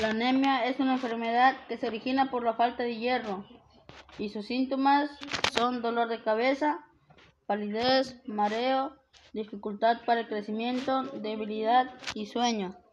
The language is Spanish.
La anemia es una enfermedad que se origina por la falta de hierro y sus síntomas son dolor de cabeza, palidez, mareo, dificultad para el crecimiento, debilidad y sueño.